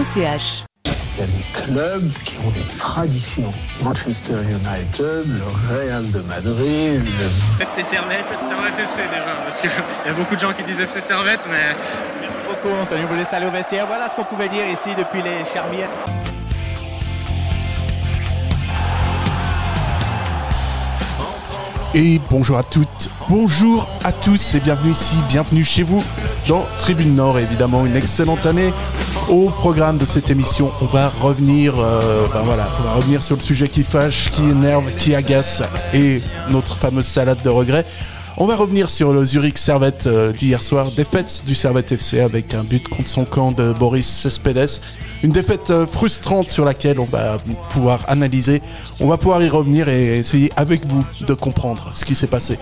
Il y a des clubs qui ont des traditions. Manchester United, le Real de Madrid, le... FC Servette, Servette FC déjà, parce qu'il y a beaucoup de gens qui disent FC Servette, mais... Merci beaucoup Anthony, vous laissez aller au vestiaire. Voilà ce qu'on pouvait dire ici depuis les Charmières. Et bonjour à toutes, bonjour à tous et bienvenue ici, bienvenue chez vous dans Tribune Nord. Évidemment, une excellente année. Au programme de cette émission, on va revenir, euh, ben on va revenir sur le sujet qui fâche, qui énerve, qui agace et notre fameuse salade de regrets. On va revenir sur le Zurich Servette euh, d'hier soir, défaite du Servette FC avec un but contre son camp de Boris Cespedes. Une défaite euh, frustrante sur laquelle on va pouvoir analyser, on va pouvoir y revenir et essayer avec vous de comprendre ce qui s'est passé.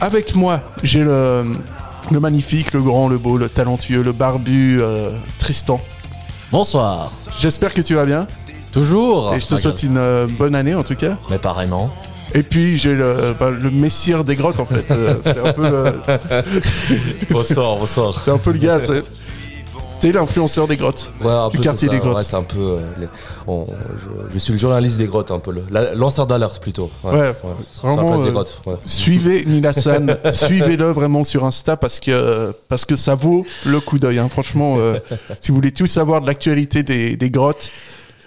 Avec moi, j'ai le, le magnifique, le grand, le beau, le talentueux, le barbu euh, Tristan. Bonsoir. J'espère que tu vas bien Toujours. et je te souhaite une euh, bonne année en tout cas. Mais pareillement. Et puis j'ai le, bah, le messire des grottes en fait. Euh, c'est un peu le, bonsoir, bonsoir. t'es un peu le gars. T'es- l'influenceur des grottes. Ouais, un Du peu quartier ça. des grottes. Ouais, c'est un peu. euh, les- on- je, je suis le journaliste des grottes, un peu. Le, la- lanceur d'alerte plutôt. Ouais, Sur la vraiment, des euh, grottes. ouais. Suivez Nilassan, suivez-le vraiment sur Insta parce que parce que ça vaut le coup d'œil. hein. Franchement, euh, si vous voulez tout savoir de l'actualité des, des grottes,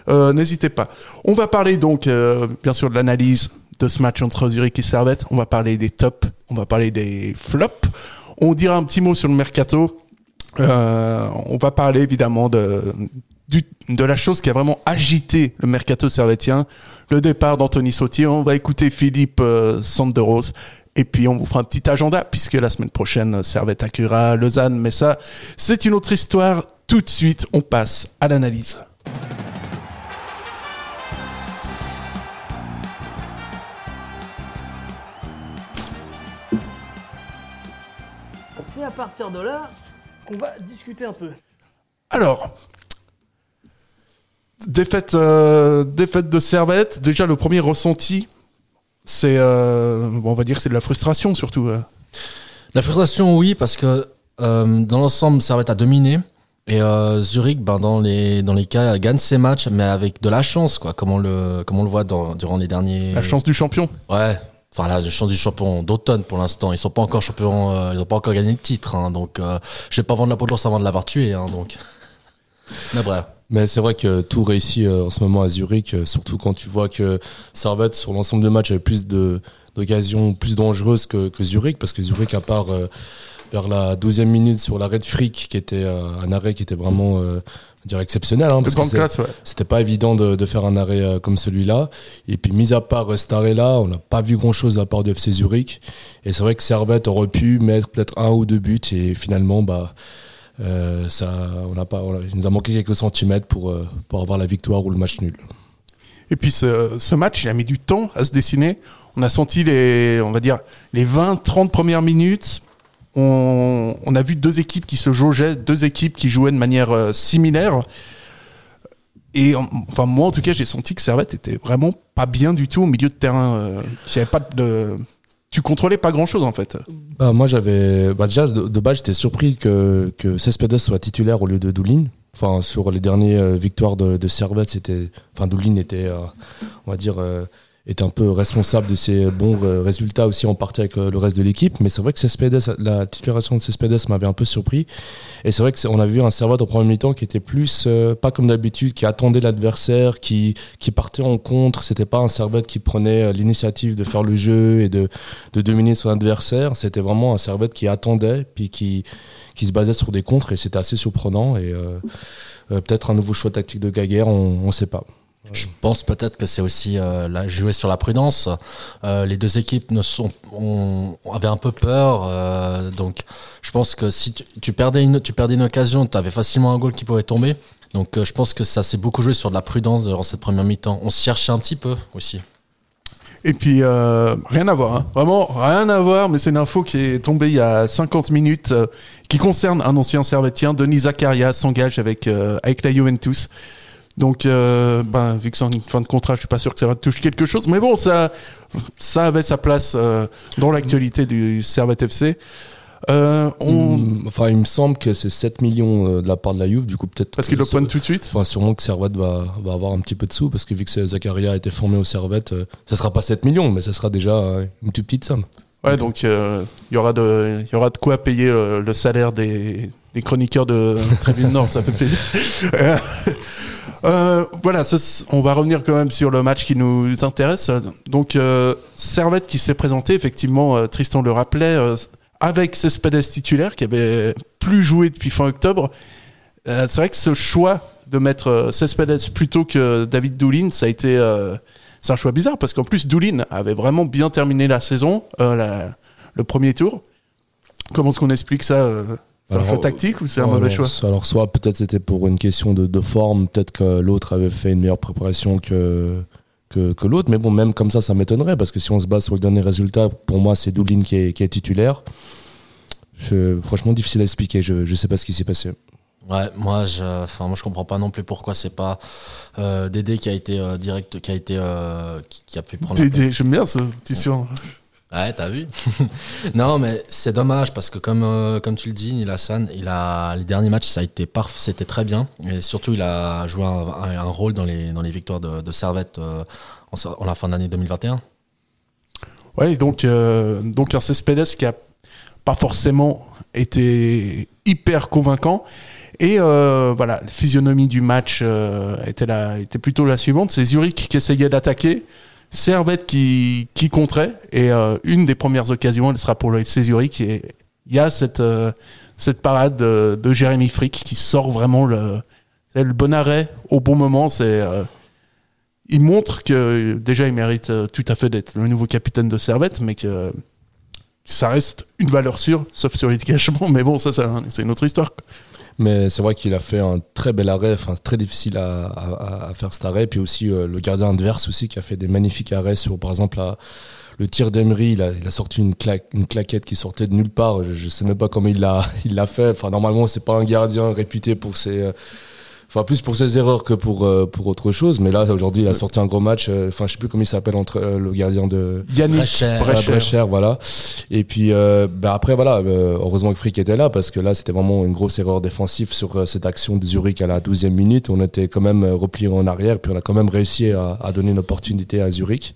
euh, n'hésitez pas. On va parler donc euh, bien sûr de l'analyse de ce match entre Zurich et Servette. On va parler des tops, on va parler des flops. On dira un petit mot sur le mercato. Euh, on va parler évidemment de la chose qui a vraiment agité le mercato servetien, le départ d'Anthony Sautier. On va écouter Philippe euh, Sanderos. Et puis on vous fera un petit agenda puisque la semaine prochaine Servette accueillera Lausanne. Mais ça, c'est une autre histoire. Tout de suite, on passe à l'analyse. C'est à partir de là qu'on va discuter un peu. Alors, défaite, euh, défaite de Servette. Déjà, le premier ressenti, c'est, euh, bon, on va dire, c'est de la frustration surtout. euh. La frustration, oui, parce que euh, dans l'ensemble, Servette a dominé. Et euh, Zurich, ben, dans, les, dans les cas, gagne ses matchs, mais avec de la chance, quoi, comme on le, comme on le voit dans- durant les derniers. La chance du champion. Ouais. Enfin là, la chance du champion d'automne pour l'instant. Ils sont pas encore champions, euh, ils ont pas encore gagné le titre. Hein, donc, euh, je vais pas vendre la peau de avant de l'avoir tué. Hein, donc. Mais bref. Mais c'est vrai que tout réussit euh, en ce moment à Zurich, euh, surtout quand tu vois que Servette, sur l'ensemble des matchs, avait plus de- d'occasions plus dangereuses que, que Zurich, parce que Zurich, à part vers la 12e minute sur l'arrêt de Frick, qui était un arrêt qui était vraiment dirait exceptionnel. Hein, parce que ouais. c'était pas évident de, de faire un arrêt euh, comme celui-là. Et puis, mis à part euh, cet arrêt-là, on n'a pas vu grand-chose à part du FC Zurich. Et c'est vrai que Servette aurait pu mettre peut-être un ou deux buts. Et finalement, bah, euh, ça, on n'a pas, on a- il nous a manqué quelques centimètres pour, euh, pour avoir la victoire ou le match nul. Et puis ce, ce match, il a mis du temps à se dessiner. On a senti les, on va dire, les 20-30 premières minutes. On, a vu deux équipes qui se jaugeaient, deux équipes qui jouaient de manière euh, similaire. Et en- enfin, moi, en tout cas, j'ai senti que Servette était vraiment pas bien du tout au milieu de terrain. Euh, avait pas de, tu contrôlais pas grand chose en fait. Bah, moi, j'avais, bah, déjà, de, base, j'étais surpris que, que Cespedes soit titulaire au lieu de Doulin. Enfin, sur les dernières euh, victoires de, de Servette, c'était, enfin, Doulin était, euh, on va dire, était un peu responsable de ses bons euh, résultats aussi en partie avec euh, le reste de l'équipe. Mais c'est vrai que Cespedes, la titularisation de Cespedes m'avait un peu surpris. Et c'est vrai que c'est- on a vu un Servette au premier mi-temps qui était plus, euh, pas comme d'habitude, qui attendait l'adversaire, qui, qui partait en contre. C'était pas un Servette qui prenait euh, l'initiative de faire le jeu et de, de dominer son adversaire. C'était vraiment un Servette qui attendait, puis qui, qui se basait sur des contres, et c'était assez surprenant. Et euh, peut-être un nouveau choix tactique de Gaguerre, on ne sait pas. Je pense peut-être que c'est aussi euh, jouer sur la prudence. Euh, les deux équipes ne sont, on, avait un peu peur, euh, donc je pense que si tu, tu perdais une, tu perdais une occasion, tu avais facilement un goal qui pouvait tomber. Donc je pense que ça s'est beaucoup joué sur de la prudence durant cette première mi-temps. On se cherchait un petit peu aussi. Et puis, rien à voir, hein. vraiment rien à voir, mais c'est une info qui est tombée il y a 50 minutes, qui concerne un ancien servetien, Denis Zakaria, s'engage avec, avec la Juventus. Donc, euh, ben, vu que c'est une fin de contrat, je suis pas sûr que ça va toucher quelque chose, mais bon, ça, ça avait sa place euh, dans l'actualité du Servette FC. Euh, on... Mm, Enfin, il me semble que c'est 7 millions euh, de la part de la Juve, du coup peut-être. Parce qu'il le pointe tout de suite. Enfin, sûrement que Servette va, va avoir un petit peu de sous, parce que vu que Zakaria a été formé au Servette, ça sera pas 7 millions, mais ça sera déjà une toute petite somme. Ouais, donc euh, il y aura de, il y aura de quoi payer le salaire des, des chroniqueurs de Tribune Nord, ça fait plaisir. Euh, voilà, on va revenir quand même sur le match qui nous intéresse. Donc euh, Servette qui s'est présenté, effectivement, euh, Tristan le rappelait, euh, avec Cespedes titulaire qui avait plus joué depuis fin octobre. C'est vrai que ce choix de mettre Cespedes plutôt que David Doulin, ça a été c'est un choix bizarre parce qu'en plus Doulin avait vraiment bien terminé la saison, le premier tour. Comment est-ce qu'on explique ça C'est un choix tactique ou c'est un Alors, mauvais choix Alors, soit peut-être c'était pour une question de, de forme, peut-être que l'autre avait fait une meilleure préparation que, que, que l'autre, mais bon, même comme ça, ça m'étonnerait, parce que si on se base sur le dernier résultat, pour moi, c'est Doulin qui est, qui est titulaire. Je- franchement, difficile à expliquer, je ne sais pas ce qui s'est passé. Ouais, moi je, enfin moi je comprends pas non plus pourquoi c'est pas euh, Dédé qui a été euh, direct, qui a été, euh, qui, qui a pu prendre. la Dédé, j'aime bien ce petit surnom. Ouais, t'as vu Non, mais c'est dommage parce que comme euh, comme tu le dis, Neil Hassan, il a les derniers matchs, ça a été parfait, c'était très bien et surtout il a joué un, rôle dans les dans les victoires de, de Servette euh, en, la fin d'année 2021. Ouais, donc, euh, donc un Cespedes qui a pas forcément été hyper convaincant. Et euh, voilà, la physionomie du match était, la, était plutôt la suivante. C'est Zurich qui essayait d'attaquer, Servette qui, qui contrait. Et euh, une des premières occasions, elle sera pour le FC. Et il y a cette, euh, cette parade de, de Jérémy Frick qui sort vraiment le, le bon arrêt au bon moment. C'est... euh, il montre que déjà il mérite euh, tout à fait d'être le nouveau capitaine de Servette, mais que ça reste une valeur sûre, sauf sur dégagements. Mais bon, ça, c'est une autre histoire. Mais c'est vrai qu'il a fait un très bel arrêt, enfin très difficile à, faire cet arrêt. Puis aussi euh, le gardien adverse aussi qui a fait des magnifiques arrêts sur, par exemple, le tir d'Emery. Il a, sorti une, claque, une claquette qui sortait de nulle part. Je, je sais même pas comment il l'a, il l'a fait. Enfin normalement c'est pas un gardien réputé pour ses, euh, enfin plus pour ses erreurs que pour euh, pour autre chose. Mais là aujourd'hui il a sorti un gros match. euh, Enfin je sais plus comment il s'appelle entre euh, le gardien de Yannick Brecher. Brecher, voilà. Et puis, euh, bah après, voilà, euh, heureusement que Frick était là parce que là, c'était vraiment une grosse erreur défensive sur euh, cette action de Zurich à la 12e minute. On était quand même euh, replié en arrière, puis on a quand même réussi à, à donner une opportunité à Zurich.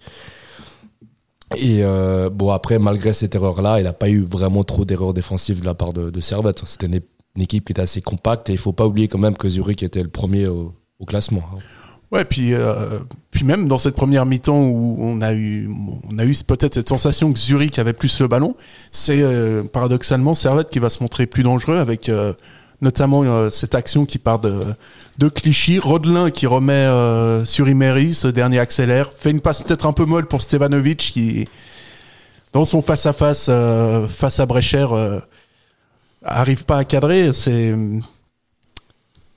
Et euh, bon, après, malgré cette erreur-là, il n'a pas eu vraiment trop d'erreurs défensives de la part de, de Servette. C'était une, équipe qui était assez compacte et il faut pas oublier quand même que Zurich était le premier au, classement. Ouais, puis, euh, puis même dans cette première mi-temps où on a eu, on a eu peut-être cette sensation que Zurich avait plus le ballon, c'est euh, paradoxalement Servette qui va se montrer plus dangereux avec euh, notamment cette action qui part de, de Clichy, Rodelin qui remet sur Imery, ce dernier accélère, fait une passe peut-être un peu molle pour Stevanovic qui, dans son face-à-face euh, face à Brecher, arrive pas à cadrer, c'est...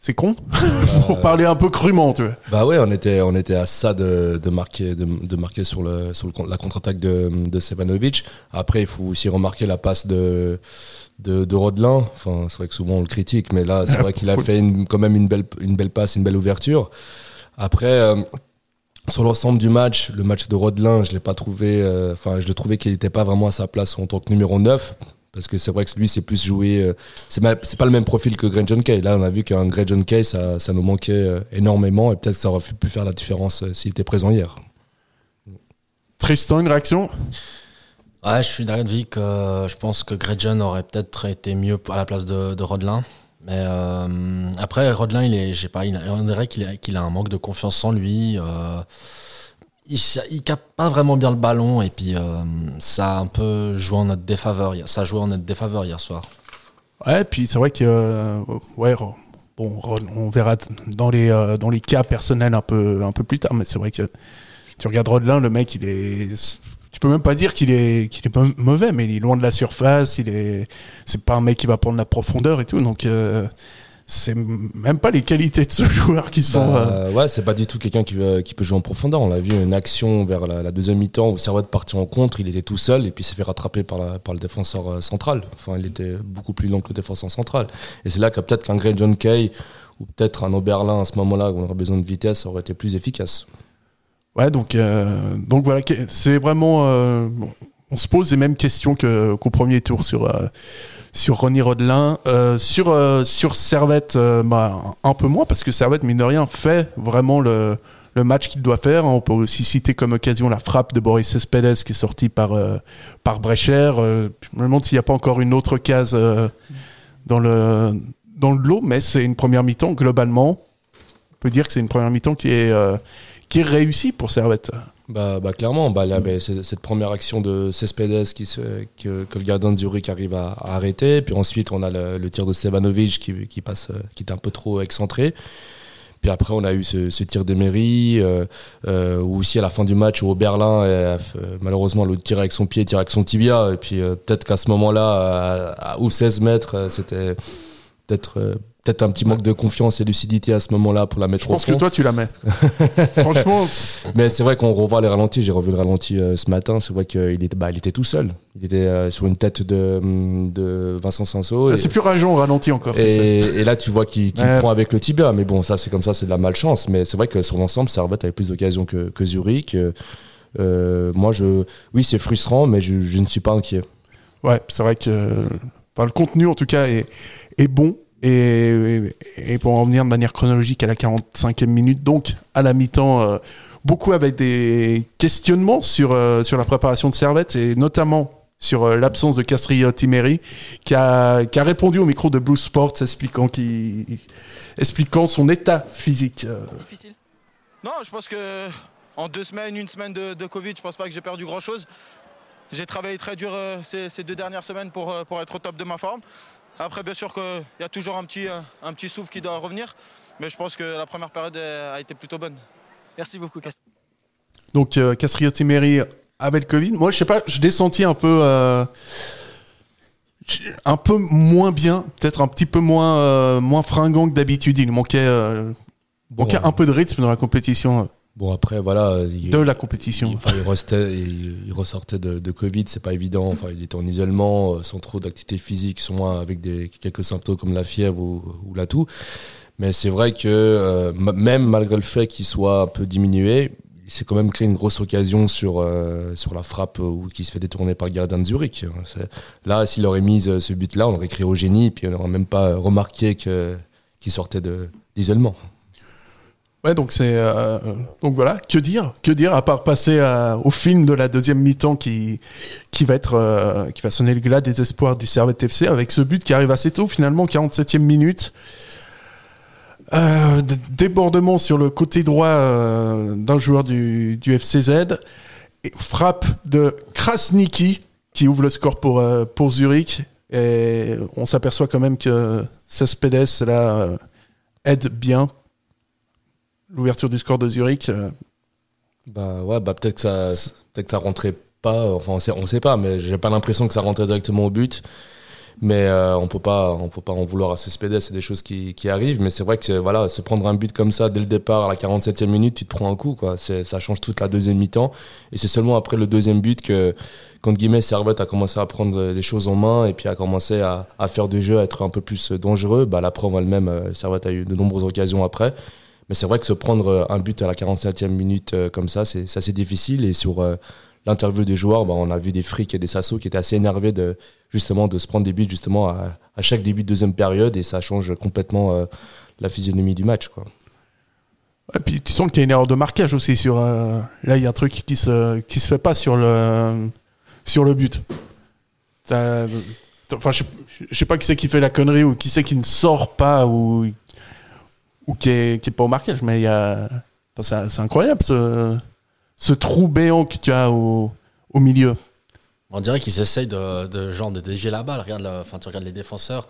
C'est con, pour parler un peu crûment, tu vois. Bah ouais, on était, on était à ça de, de marquer, de, de marquer sur, le, sur le, la contre-attaque de, de. Après, il faut aussi remarquer la passe de, de, de Rodelin. Enfin, c'est vrai que souvent on le critique, mais là, c'est vrai qu'il a fait une, quand même une belle, une belle passe, une belle ouverture. Après, euh, sur l'ensemble du match, le match de Rodelin, je l'ai pas trouvé, euh, enfin, je le trouvais qu'il n'était pas vraiment à sa place en tant que numéro 9. Parce que c'est vrai que lui, c'est plus joué. euh, c'est pas le même profil que Greg John Kay. Là, on a vu qu'un Greg John Kay, ça, ça nous manquait euh, énormément et peut-être que ça aurait pu faire la différence euh, s'il était présent hier. Tristan, une réaction? Ouais, je suis d'avis que euh, je pense que Gretchen aurait peut-être été mieux à la place de, de Rodelin. Mais euh, après, Rodelin, il est, je sais pas, il a- on dirait qu'il a, un manque de confiance en lui. euh, il, il capte pas vraiment bien le ballon et puis euh, ça a un peu joué en notre défaveur. Ça a joué en notre défaveur hier soir. Ouais, puis c'est vrai que euh, ouais, bon, on verra dans les euh, dans les cas personnels un peu un peu plus tard, mais c'est vrai que tu regardes Rodelin, le mec, il est, tu peux même pas dire qu'il est qu'il est mau- mauvais, mais il est loin de la surface, il est, c'est pas un mec qui va prendre la profondeur et tout, donc c'est même pas les qualités de ce joueur qui sont. Bah, euh, ouais, c'est pas du tout quelqu'un qui, veut- qui peut jouer en profondeur. On l'a vu une action vers la, la deuxième mi-temps où Servette partit en contre, il était tout seul et puis s'est fait rattraper par, la- par le défenseur euh, central. Enfin, il était beaucoup plus lent que le défenseur central. Et c'est là que peut-être qu'un Grey John Kay ou peut-être un Oberlin à ce moment-là où on aurait besoin de vitesse aurait été plus efficace. Ouais, donc, euh, donc voilà, c'est vraiment. euh, bon, on se pose les mêmes questions que qu'au premier tour sur euh, sur Ronnie Rodelin, Euh, sur euh, sur Servette, euh, bah, un peu moins parce que Servette mine de rien fait vraiment le le match qu'il doit faire. On peut aussi citer comme occasion la frappe de Boris Cespedes qui est sortie par par Brecher. Je me demande s'il n'y a pas encore une autre case dans le dans le lot, mais c'est une première mi-temps globalement. On peut dire que c'est une première mi-temps qui est qui est réussie pour Servette. Bah, bah clairement, bah, il y avait c- cette première action de Cespedes qui se, que, que le gardien de Zurich arrive à, à arrêter. Puis ensuite, on a le, le tir de Stevanovic qui, qui passe, euh, qui est un peu trop excentré. Puis après, on a eu ce, ce tir d'Emery, euh, euh, ou aussi à la fin du match où Berlin, euh, malheureusement, l'autre tire avec son pied, tire avec son tibia. Et puis euh, peut-être qu'à ce moment-là, à, à- ou 16 mètres, euh, c'était peut-être euh, peut-être un petit manque de confiance et lucidité à ce moment-là pour la mettre Je au pense que toi tu la mets. Franchement, Mais c'est vrai qu'on revoit les ralentis. J'ai revu le ralenti euh, ce matin. C'est vrai qu'il était, bah, il était tout seul. Il était euh, sur une tête de, de Vincent Sanso. Et, c'est plus rageant au ralenti encore. et, et là, tu vois qu'il Ouais. prend avec le tibia. Mais bon, ça, c'est comme ça, c'est de la malchance. Mais c'est vrai que sur l'ensemble, Servette avait plus d'occasions que, que Zurich. Euh, euh, moi, je, oui, c'est frustrant, mais je, je ne suis pas inquiet. Ouais, c'est vrai que enfin, le contenu en tout cas est, est bon. Et, pour en venir de manière chronologique à la 45e minute, donc à la mi-temps, euh, beaucoup avec des questionnements sur, euh, sur la préparation de Servette et notamment sur euh, l'absence de Castrillo Timeri qui a, qui a répondu au micro de Blue Sports expliquant, son état physique. Difficile. Non, je pense que en deux semaines, une semaine de, Covid, je pense pas que j'ai perdu grand chose. J'ai travaillé très dur ces, ces deux dernières semaines pour, pour être au top de ma forme. Après, bien sûr qu'il y a toujours un petit, un petit souffle qui doit revenir, mais je pense que la première période a été plutôt bonne. Merci beaucoup, Cast. Donc euh, Castrillo Timeri avait le Covid. Moi, je sais pas, je l'ai senti un peu, euh, un peu moins bien, peut-être un petit peu moins, euh, moins fringant que d'habitude. Il manquait, euh, manquait un peu de rythme dans la compétition, bon, après, voilà. il- de la compétition. Il, enfin, il, restait, il, ressortait de, de Covid, c'est pas évident. Enfin, il était en isolement, euh, sans trop d'activité physique, moins avec des, quelques symptômes comme la fièvre ou, ou la toux. Mais c'est vrai que euh, même malgré le fait qu'il soit un peu diminué, il s'est quand même créé une grosse occasion sur euh, sur la frappe où qui se fait détourner par le gardien de Zurich. Là, s'il aurait mis ce but-là, on aurait créé au génie, puis on n'aurait même pas remarqué que qu'il sortait de d'isolement. Ouais, donc c'est, euh, donc voilà, que dire, que dire à part passer à- au film de la deuxième mi-temps qui qui va être, euh, qui va sonner le glas des espoirs du Servette FC avec ce but qui arrive assez tôt, finalement 47e minute. Euh, débordement sur le côté droit euh, d'un joueur du, du FCZ. Frappe de Krasniki qui ouvre le score pour, euh, pour Zurich. Et on s'aperçoit quand même que Cespedes là, euh, aide bien l'ouverture du score de Zurich. euh, Bah ouais, bah peut-être que ça, peut-être que ça rentrait pas. Enfin, on sait, on sait pas, mais j'ai pas l'impression que ça rentrait directement au but. Mais euh, on peut pas, on peut pas en vouloir à Cespedes, c'est des choses qui, qui arrivent. Mais c'est vrai que voilà, se prendre un but comme ça dès le départ à la 47e minute, tu te prends un coup, quoi. Ça change toute la deuxième mi-temps. Et c'est seulement après le deuxième but que, contre guillemets, Servette a commencé à prendre les choses en main et puis a commencé à, à faire du jeu, à être un peu plus dangereux. Bah la preuve elle-même, euh, Servette a eu de nombreuses occasions après. Mais c'est vrai que se prendre euh, un but à la 47e minute euh, comme ça, c'est assez difficile. Et sur euh, l'interview des joueurs, bah, on a vu des frics et des sassos qui étaient assez énervés de justement de se prendre des buts justement à, chaque début de deuxième période et ça change complètement la physionomie du match. Quoi. Et puis tu sens qu'il y a une erreur de marquage aussi sur. là, il y a un truc qui se qui se fait pas sur le sur le but. Enfin, je, je sais pas qui c'est qui fait la connerie ou qui c'est qui ne sort pas ou ou qui est qui est pas au marquage, mais il y a. c'est incroyable ce trou béant que tu as au milieu. On dirait qu'ils essayent de, genre de dévier la balle. Regarde, enfin tu regardes les défenseurs.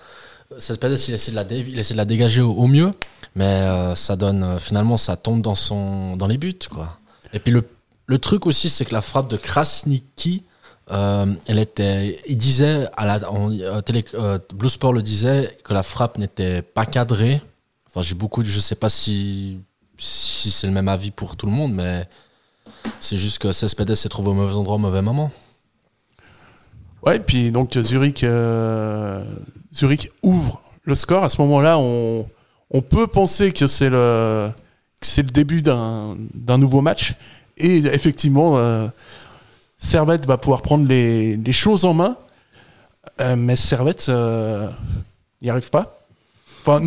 Cespedes, il essaie de la, de la dégager au, mieux, mais euh, ça donne euh, finalement ça tombe dans son dans les buts quoi. Et puis le, truc aussi c'est que la frappe de Krasniki, euh, elle était, il disait à la télé, Blue Sport le disait que la frappe n'était pas cadrée. J'ai beaucoup, je sais pas si si c'est le même avis pour tout le monde, mais c'est juste que Cespedes s'est trouvé au mauvais endroit au mauvais moment. Ouais, et puis donc Zurich, euh, Zurich ouvre le score. À ce moment-là, on, on peut penser que c'est le, c'est le début d'un, d'un nouveau match. Et effectivement, euh, Servette va pouvoir prendre les, les choses en main, euh, mais Servette euh, n'y arrive pas. Enfin,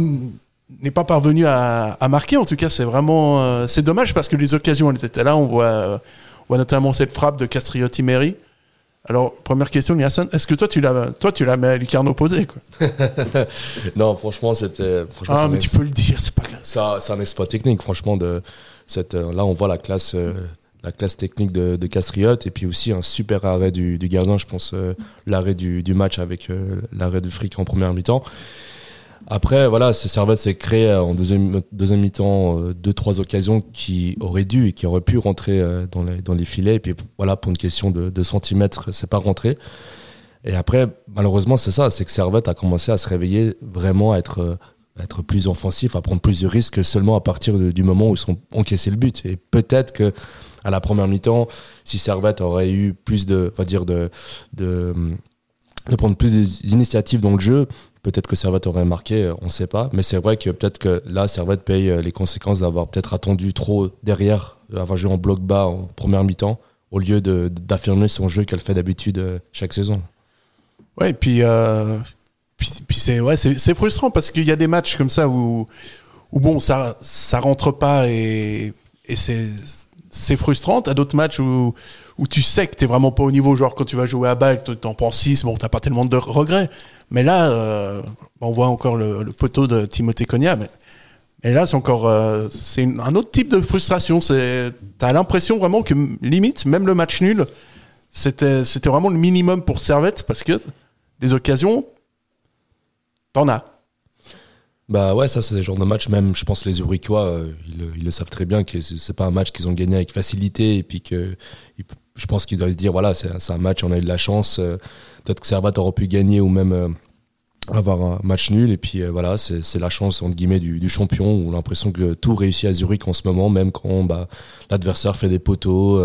n'est pas parvenu à, à marquer. En tout cas, c'est vraiment euh, c'est dommage parce que les occasions elles étaient là. On voit, euh, on voit notamment cette frappe de Castriotti Meri. Alors, première question, Niassan, est-ce que toi tu la, toi tu la mets à lucarne opposée quoi? Non, franchement, c'était. franchement, Ah, mais tu peux le dire, c'est pas grave. Ça, c'est un exploit technique, franchement. De cette, euh, là, on voit la classe, euh, la classe technique de, de et puis aussi un super arrêt du, du gardien. Je pense l'arrêt du, du match avec l'arrêt du fric en première mi-temps. Après, voilà, ce Servette s'est créé euh, en deuxième, mi-temps euh, deux, trois occasions qui auraient dû et qui auraient pu rentrer euh, dans les, dans les filets. Et puis voilà, pour une question de, de centimètres, c'est pas rentré. Et après, malheureusement, c'est ça, c'est que Servette a commencé à se réveiller vraiment à être, être plus offensif, à prendre plus de risques seulement à partir du moment où ils sont encaissé le but. Et peut-être que à la première mi-temps, si Servette aurait eu plus de, va dire de, de, de prendre plus d'initiatives dans le jeu, peut-être que Servette aurait marqué, on ne sait pas. Mais c'est vrai que peut-être que là, Servette paye euh, les conséquences d'avoir peut-être attendu trop derrière, euh, avoir joué en bloc bas en première mi-temps, au lieu d'affirmer son jeu qu'elle fait d'habitude euh, chaque saison. Ouais, puis, puis, c'est ouais, frustrant parce qu'il y a des matchs comme ça où, où bon, ça, ça rentre pas et, et c'est frustrant. T'as d'autres matchs où, où tu sais que t'es vraiment pas au niveau, genre quand tu vas jouer à balle, t'en prends 6, bon, t'as pas tellement de regrets. Mais là, euh, on voit encore le, le poteau de Timothée Cogna, mais, là, c'est encore, euh, c'est un autre type de frustration. C'est, t'as l'impression vraiment que limite, même le match nul, c'était, vraiment le minimum pour Servette parce que des occasions, t'en as. Bah ouais, ça c'est le genre de match, même je pense les Zurichois, euh, ils, le- savent très bien que c'est pas un match qu'ils ont gagné avec facilité et puis que je pense qu'ils doivent se dire voilà, c'est un match, on a eu de la chance, euh, peut-être que Servat aurait pu gagner ou même euh, avoir un match nul et puis euh, voilà, c'est la chance entre guillemets du, champion ou l'impression que tout réussit à Zurich en ce moment, même quand bah, l'adversaire fait des poteaux,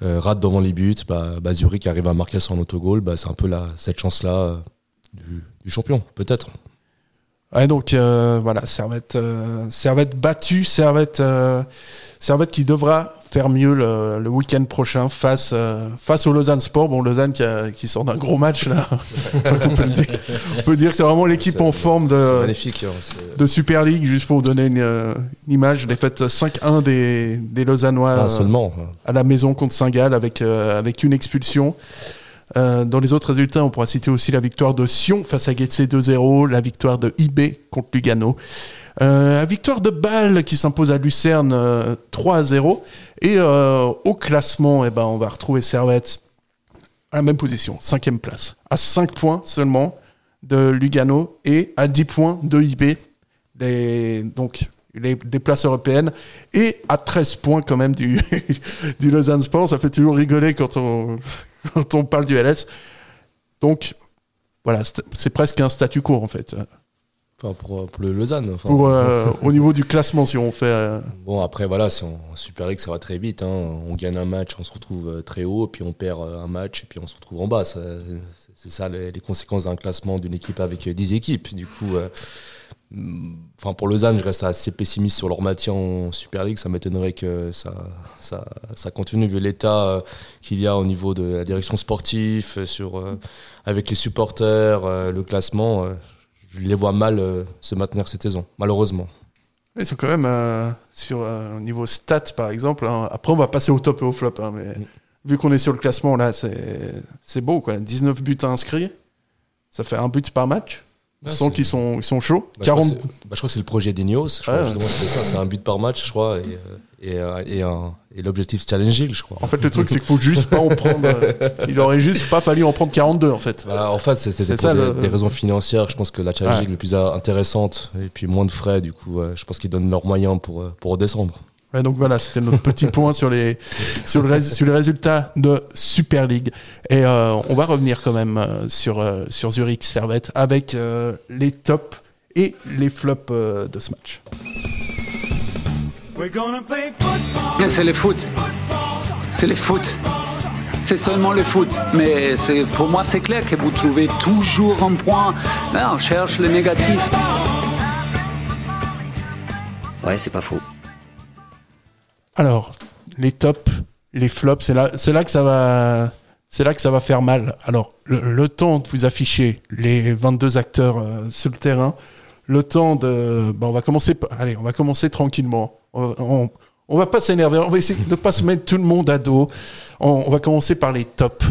rate devant les buts, bah, bah, Zurich arrive à marquer son autogol, bah, c'est un peu la, cette chance-là du, champion, peut-être. Ouais, donc voilà, Servette, Servette battu, Servette qui devra faire mieux le, le week-end prochain face euh, face au Lausanne Sport. Bon, Lausanne qui, a- qui sort d'un gros match là. on, peut dire, on peut dire que c'est vraiment l'équipe en forme de, hein, de Super League, juste pour vous donner une, euh, une image. Défaite 5-1 des, des Lausannois Ah, euh, seulement. à la maison contre Saint-Gall avec, euh, avec une expulsion. Euh, dans les autres résultats, on pourra citer aussi la victoire de Sion face à Getse 2-0, la victoire de IB contre Lugano, euh, la victoire de Bâle qui s'impose à Lucerne euh, 3-0. Et euh, au classement, eh ben, on va retrouver Servette à la même position, cinquième place, à 5 points seulement de Lugano et à 10 points de IB, des, donc des places européennes, et à 13 points quand même du, du Lausanne Sport. Ça fait toujours rigoler quand on, quand on parle du LS. Donc, voilà, c'est presque un statu quo en fait. Enfin, pour, pour le Lausanne. enfin. Pour, euh, au niveau du classement, si on fait. euh, Bon, après, voilà, en Super League, ça va très vite. hein. On gagne un match, on se retrouve euh, très haut, puis on perd euh, un match, et puis on se retrouve en bas. C'est ça les, les conséquences d'un classement d'une équipe avec euh, 10 équipes. Du coup, euh, mm, pour Lausanne, je reste assez pessimiste sur leur maintien en Super League. Ça m'étonnerait que ça, ça, ça continue vu l'état euh, qu'il y a au niveau de la direction sportive, euh, sur, euh, avec les supporters, euh, le classement. Euh, je les vois mal euh, se maintenir cette saison, malheureusement. Ils sont quand même euh, sur un niveau stats, par exemple. hein. Après, on va passer au top et au flop. hein, mais Mm. vu qu'on est sur le classement, là, c'est c'est beau. Quoi. 19 buts inscrits. Ça fait un but par match. Ouais, qu'ils sont, ils sont chauds. Bah, je, crois 40... que c'est- bah, je crois que c'est le projet d'Ineos. Ouais. C'est un but par match, je crois. Et, euh, et, euh, et, et l'objectif Challenge Hill, je crois. En fait, le truc, c'est qu'il faut juste pas en prendre. euh, il aurait juste pas fallu en prendre 42, en fait. Bah, en fait, c'était C'est pour ça, des, le- des raisons financières. Je pense que la Challenge Ouais. League est le plus intéressante et puis moins de frais. Du coup, je pense qu'ils donnent leurs moyens pour, pour redescendre. Donc voilà, c'était notre petit point sur les, sur, le sur les résultats de Super League. Et euh, on va revenir quand même euh, sur, euh, sur Zurich Servette avec euh, les tops et les flops euh, de ce match. C'est le foot. C'est le foot. C'est seulement le foot. Mais c'est- pour moi, c'est clair que vous trouvez toujours un point. On cherche le négatif. Ouais, c'est pas faux. Alors, les tops les flops, c'est là, là que ça va, c'est là que ça va faire mal. Alors, le, temps de vous afficher les 22 acteurs euh, sur le terrain, le temps de, bah, on va commencer, allez, on va commencer tranquillement. On, on, on va pas s'énerver, on va essayer de pas se mettre tout le monde à dos. On, va commencer par les tops.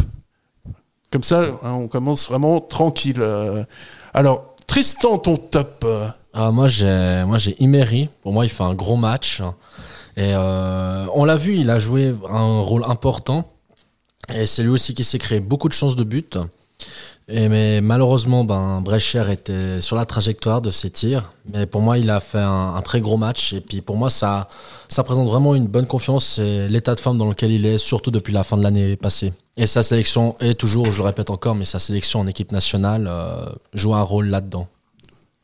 Comme ça, hein, on commence vraiment tranquille. euh. Alors, Tristan, ton top. euh, Ah, moi, j'ai, moi, j'ai Imery. Pour moi, il fait un gros match. Et euh, on l'a vu, il a joué un rôle important. Et c'est lui aussi qui s'est créé beaucoup de chances de but. Mais malheureusement, ben, Brecher était sur la trajectoire de ses tirs. Mais pour moi, il a fait un, très gros match. Et puis pour moi, ça, présente vraiment une bonne confiance et l'état de forme dans lequel il est, surtout depuis la fin de l'année passée. Et sa sélection, et toujours, je le répète encore, mais sa sélection en équipe nationale euh, joue un rôle là-dedans.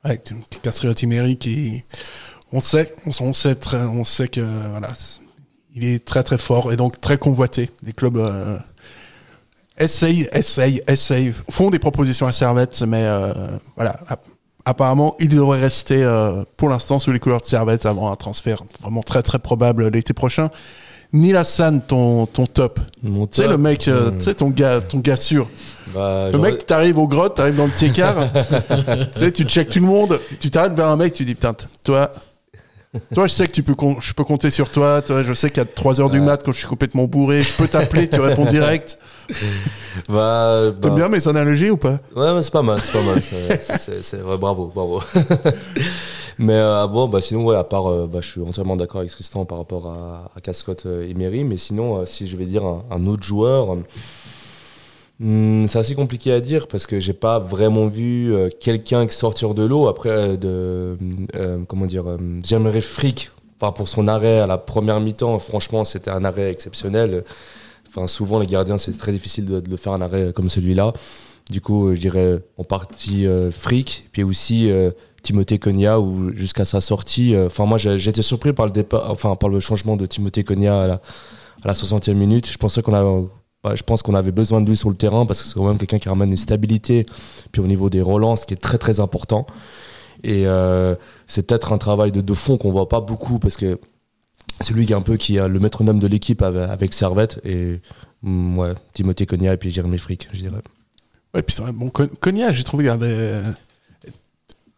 Avec Castriot Imeri qui, on sait, on, sait très, on sait que voilà, il est très très fort et donc très convoité. Les clubs euh, essayent, essayent, essayent, font des propositions à Servette, mais euh, voilà. ap- Apparemment, il devrait rester euh, pour l'instant sous les couleurs de Servette avant un transfert vraiment très très probable l'été prochain. Nilassan, ton ton top. Mon Tu sais top, le mec, euh, tu sais ton gars, ton gars sûr. Bah, Le mec, t'arrives aux grottes, t'arrives dans le petit quart, tu sais, tu checkes tout le monde, tu t'arrêtes vers un mec, tu dis putain, toi, toi, je sais que tu peux, je peux compter sur toi, toi, je sais qu'à 3 heures du mat, quand je suis complètement bourré, je peux t'appeler, tu réponds direct. Bah, T'aimes bah, bien mes analogies ou pas? Ouais, c'est pas mal, c'est pas mal. c'est- ouais, bravo, bravo. Mais euh, bon, bah, sinon, ouais, à part, euh, bah, je suis entièrement d'accord avec Tristan par rapport à, à Cascotte euh, Emery. Mais sinon, euh, si je vais dire un, un autre joueur, hmm, c'est assez compliqué à dire parce que j'ai pas vraiment vu euh, quelqu'un sortir de l'eau après euh, de, euh, comment dire, j'aimerais Frick. Enfin, pour son arrêt à la première mi-temps, franchement, c'était un arrêt exceptionnel. Enfin, souvent, les gardiens, c'est très difficile de, de faire un arrêt comme celui-là. Du coup, je dirais en partie Frick, puis aussi Timothée Cogna, où jusqu'à sa sortie, enfin moi été surpris par le départ, enfin par le changement de Timothée Cogna à la, à la 60e minute. Je pensais qu'on avait, bah, je pense qu'on avait besoin de lui sur le terrain parce que c'est quand même quelqu'un qui ramène une stabilité, puis au niveau des relances, qui est très très important. Et euh, c'est peut-être un travail de, fond qu'on voit pas beaucoup parce que c'est lui qui est un peu qui est le métronome de l'équipe avec, Servette et mm, ouais, Timothée Cogna et puis Jérémy Frick, je dirais. Ouais, puis c'est vrai, bon, Cognac, j'ai trouvé avait,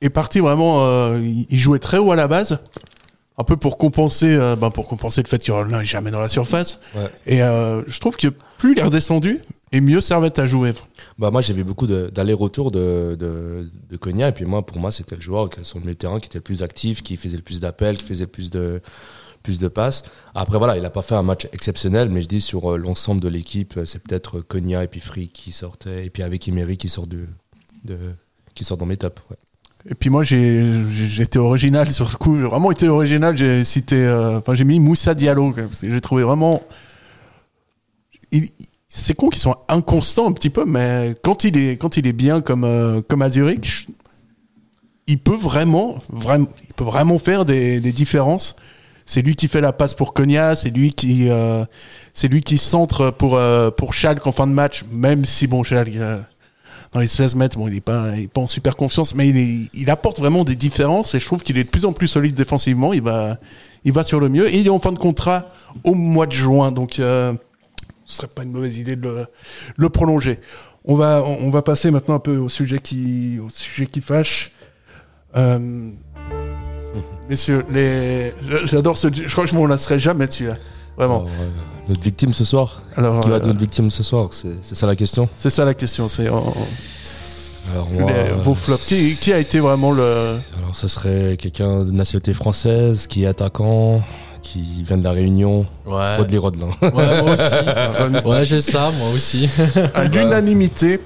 est parti vraiment, euh, il jouait très haut à la base. Un peu pour compenser, euh, ben pour compenser le fait que Rollin est jamais dans la surface. Ouais. Et euh, je trouve que plus il est redescendu, et mieux Servette a joué. Bah moi j'ai vu beaucoup d'allers-retours de, de, de Cogna et puis moi pour moi c'était le joueur qui- sur le milieu de terrain qui était le plus actif, qui faisait le plus d'appels, qui faisait le plus de plus de passes. Après voilà, il a pas fait un match exceptionnel, mais je dis sur euh, l'ensemble de l'équipe, c'est peut-être Cogna et puis Free qui sortaient et puis avec Emery qui sort de, de qui sort dans mes tops. ouais. Et puis moi, j'ai été original sur ce coup. J'ai vraiment été original. J'ai cité, euh, enfin, j'ai mis Moussa Diallo. parce que J'ai trouvé vraiment. C'est con qu'ils sont inconstants un petit peu, mais quand il est quand il est bien comme euh, comme à Zurich, il peut vraiment vraiment il peut vraiment faire des, des différences. C'est lui qui fait la passe pour Cogna, c'est lui qui euh, c'est lui qui centre pour euh, pour Schalke en fin de match, même si bon Schalke dans les 16 mètres, bon, il est pas, en super confiance, mais il, apporte vraiment des différences et je trouve qu'il est de plus en plus solide défensivement. Il va, il va sur le mieux et il est en fin de contrat au mois de juin, donc euh, ce serait pas une mauvaise idée de le, prolonger. On va, on va passer maintenant un peu au sujet qui, au sujet qui fâche. Euh, messieurs, j'adore ce, je crois que je m'en lasserai jamais dessus. Vraiment. Euh, notre victime ce soir. Alors, qui va euh, être notre victime ce soir C'est ça la question. C'est ça la question. C'est euh, Alors moi, les- euh, vos flops. Qui, qui a été vraiment le, Alors, ce serait quelqu'un de nationalité française qui est attaquant, qui vient de la Réunion, Ouais. Rodley Rodelin. Ouais, moi aussi. ouais, j'ai ça, moi aussi. à l'unanimité.